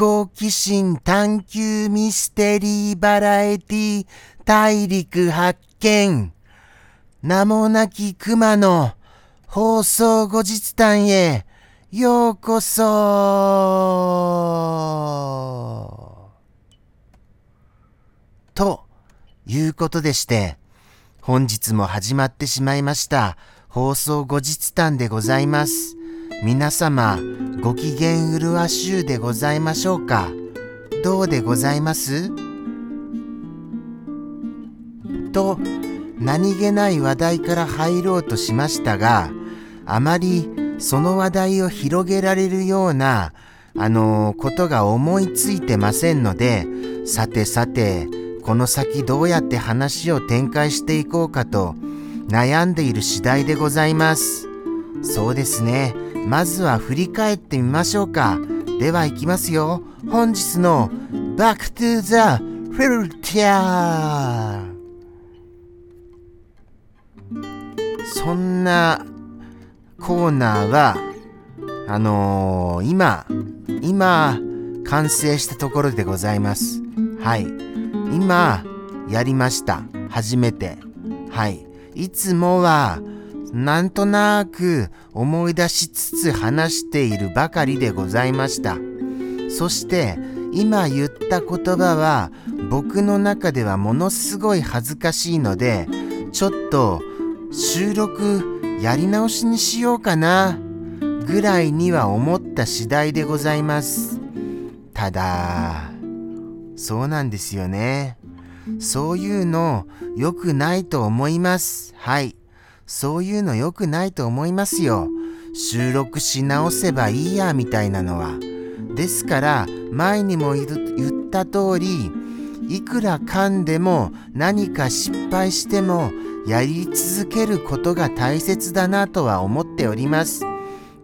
好奇心探求ミステリーバラエティ大陸発見。名もなき熊の放送後日談へ。ようこそ。ということでして本日も始まってしまいました放送後日談でございます。皆様、ご機嫌うるわしゅうでございましょうか？どうでございます？と、何気ない話題から入ろうとしましたが、あまりその話題を広げられるような、あのことが思いついてませんので、さてさて、この先どうやって話を展開していこうかと悩んでいる次第でございます。そうですね。まずは振り返ってみましょうか。では行きますよ。本日の Back to the Filter そんなコーナーは、あのー、今、今、完成したところでございます。はい。今、やりました。初めて。はい。いつもは、なんとなく思い出しつつ話しているばかりでございました。そして今言った言葉は僕の中ではものすごい恥ずかしいのでちょっと収録やり直しにしようかなぐらいには思った次第でございます。ただ、そうなんですよね。そういうの良くないと思います。はい。そういうの良くないと思いますよ。収録し直せばいいやみたいなのは。ですから前にも言った通りいくら噛んでも何か失敗してもやり続けることが大切だなとは思っております。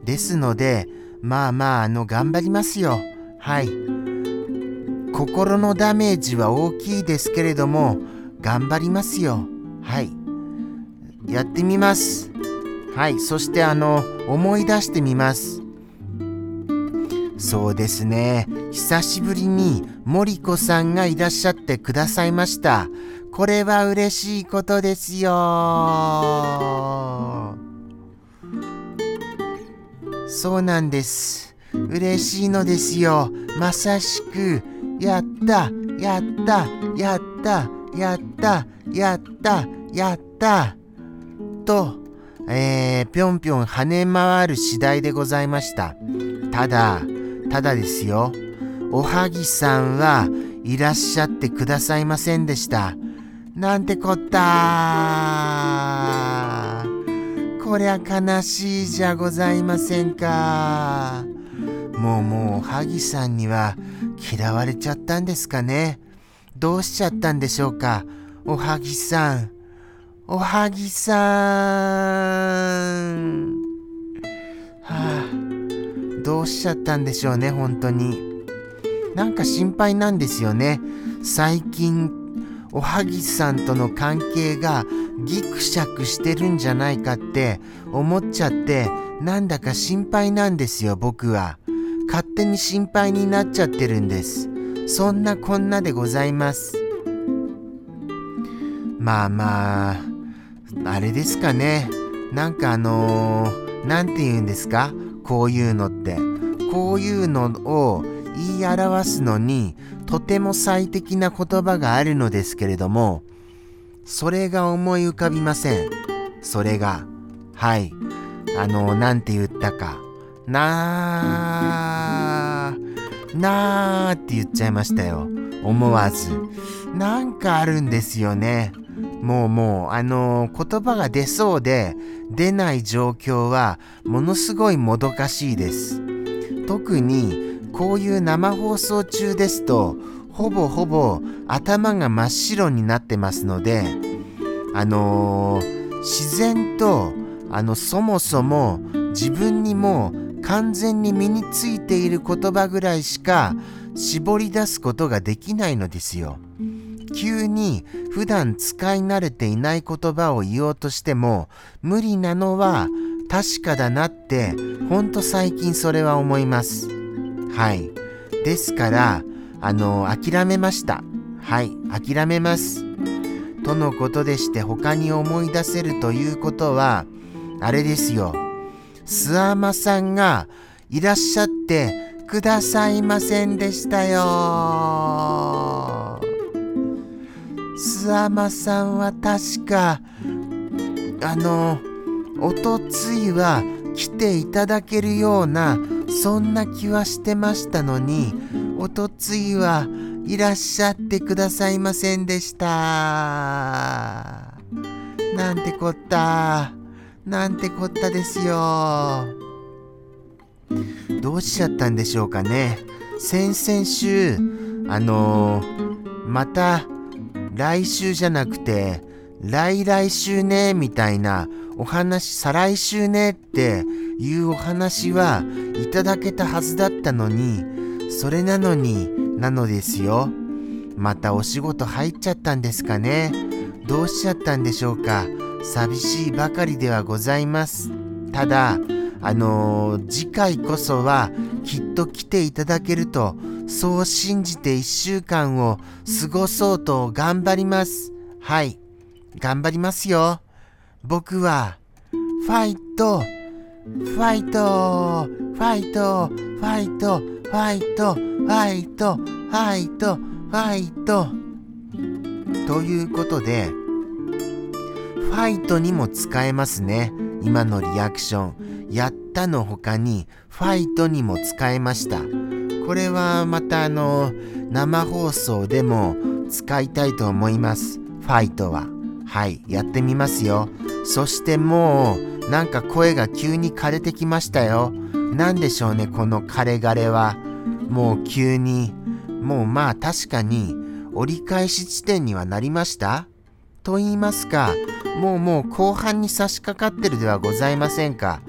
ですのでまあまああの頑張りますよ。はい。心のダメージは大きいですけれども頑張りますよ。はい。やってみます。はい、そしてあの、思い出してみます。そうですね。久しぶりに森子さんがいらっしゃってくださいました。これは嬉しいことですよ。そうなんです。嬉しいのですよ。まさしく、やった、やった、やった、やった、やった、やった。と、えー、ぴょんぴょん跳ね回る次第でございました。ただ、ただですよ。おはぎさんはいらっしゃってくださいませんでした。なんてこったこりゃ悲しいじゃございませんか。もうもうおはぎさんには嫌われちゃったんですかね。どうしちゃったんでしょうか。おはぎさん。おはぎさん。はあ、どうしちゃったんでしょうね、本当に。なんか心配なんですよね。最近、おはぎさんとの関係がギクシャクしてるんじゃないかって思っちゃって、なんだか心配なんですよ、僕は。勝手に心配になっちゃってるんです。そんなこんなでございます。まあまあ、あれですかね。なんかあのー、なんて言うんですか？こういうのって。こういうのを言い表すのに、とても最適な言葉があるのですけれども、それが思い浮かびません。それが。はい。あのー、なんて言ったか。なー、なーって言っちゃいましたよ。思わず。なんかあるんですよね。もうもう、あのー、言葉が出そうで出ない状況はものすごいもどかしいです。特にこういう生放送中ですと、ほぼほぼ頭が真っ白になってますので、あのー、自然と、あの、そもそも自分にも完全に身についている言葉ぐらいしか絞り出すことができないのですよ。急に普段使い慣れていない言葉を言おうとしても無理なのは確かだなってほんと最近それは思います。はい。ですからあの諦めました。はい。諦めます。とのことでして他に思い出せるということはあれですよ。諏訪間さんがいらっしゃってくださいませんでしたよ。諏訪間さんは確かあのおとついは来ていただけるようなそんな気はしてましたのにおとついはいらっしゃってくださいませんでした。なんてこった。なんてこったですよ。どうしちゃったんでしょうかね。先々週あのー、また来週じゃなくて来来週ねみたいなお話再来週ねっていうお話はいただけたはずだったのにそれなのになのですよ。またお仕事入っちゃったんですかね。どうしちゃったんでしょうか。寂しいばかりではございます。ただあのー、次回こそはきっと来ていただけるとそう信じて1週間を過ごそうと頑張ります。はい。頑張りますよ。僕はファイト。ファイト。ファイト。ファイト。ファイト。ファイト。ファイト。ファイト。ということでファイトにも使えますね。今のリアクション。やったの他にファイトにも使えました。これはまたあの生放送でも使いたいと思いますファイトははいやってみますよそしてもうなんか声が急に枯れてきましたよ。何でしょうねこの枯れ枯れは。もう急に。もうまあ確かに折り返し地点にはなりました？と言いますかもうもう後半に差し掛かってるではございませんか。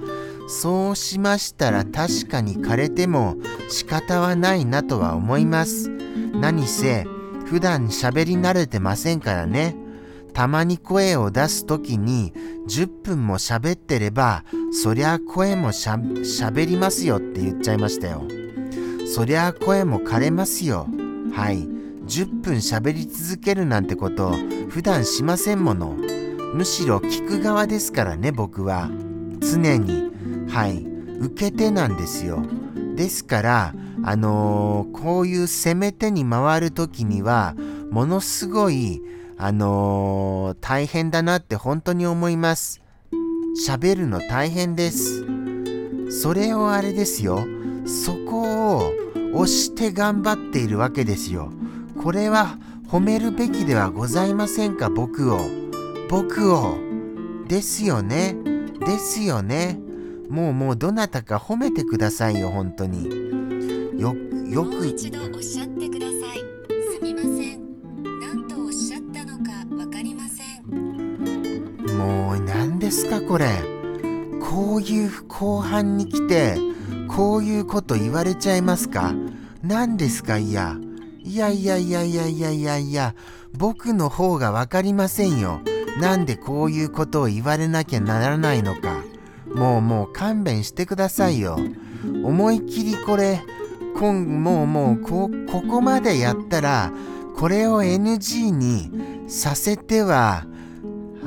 そうしましたら確かに枯れても仕方はないなとは思います。何せ普段喋り慣れてませんからね。たまに声を出す時に10分も喋ってればそりゃ声もしゃべりますよって言っちゃいましたよ。そりゃ声も枯れますよ。はい。10分喋り続けるなんてこと普段しませんもの。むしろ聞く側ですからね僕は。常に。はい受け手なんですよですからあのー、こういう攻め手に回る時にはものすごいあのー、大変だなって本当に思います。喋るの大変です。それをあれですよ。そこを押して頑張っているわけですよ。これは褒めるべきではございませんか、僕を。僕を。ですよね。ですよね。もうもうどなたか褒めてくださいよ、本当に。よ、よく。一度おっしゃってください。すみません。もう何ですかこれこういう後半に来てこういうこと言われちゃいますか何ですか？いやいやいやいやいやいやいやいや僕の方が分かりませんよなんでこういうことを言われなきゃならないのかもうもう勘弁してくださいよ思い切りこれこんもうもうこここまでやったらこれを NG にさせては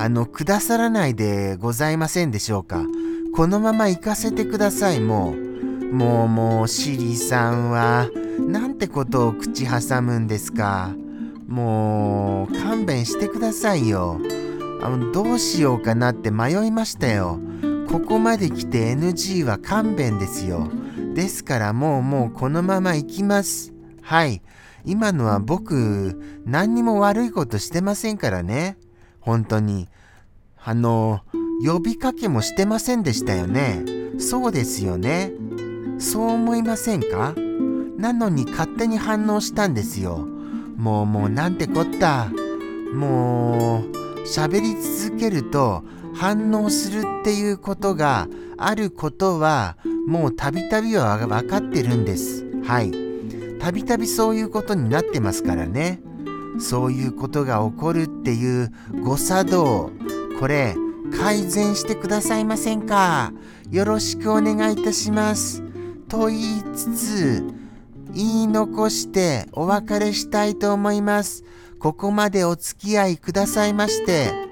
あの、くださらないでございませんでしょうか。このまま行かせてください、もう。もうもう、シリさんは、なんてことを口挟むんですか。もう、勘弁してくださいよ。あの、どうしようかなって迷いましたよ。ここまで来て NG は勘弁ですよ。ですからもうもうこのまま行きます。はい。今のは僕、何にも悪いことしてませんからね。本当に。あの、呼びかけもしてませんでしたよね。そうですよね。そう思いませんか？なのに勝手に反応したんですよ。もうもうなんてこった。もう、喋り続けると反応するっていうことがあることはもうたびたびは分かってるんです。はい。たびたびそういうことになってますからね。そういうことが起こるっていう誤作動これ改善してくださいませんか？よろしくお願いいたしますと言いつつ言い残してお別れしたいと思います。ここまでお付き合いくださいまして、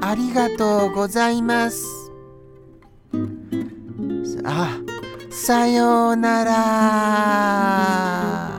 ありがとうございます。あ、さようなら。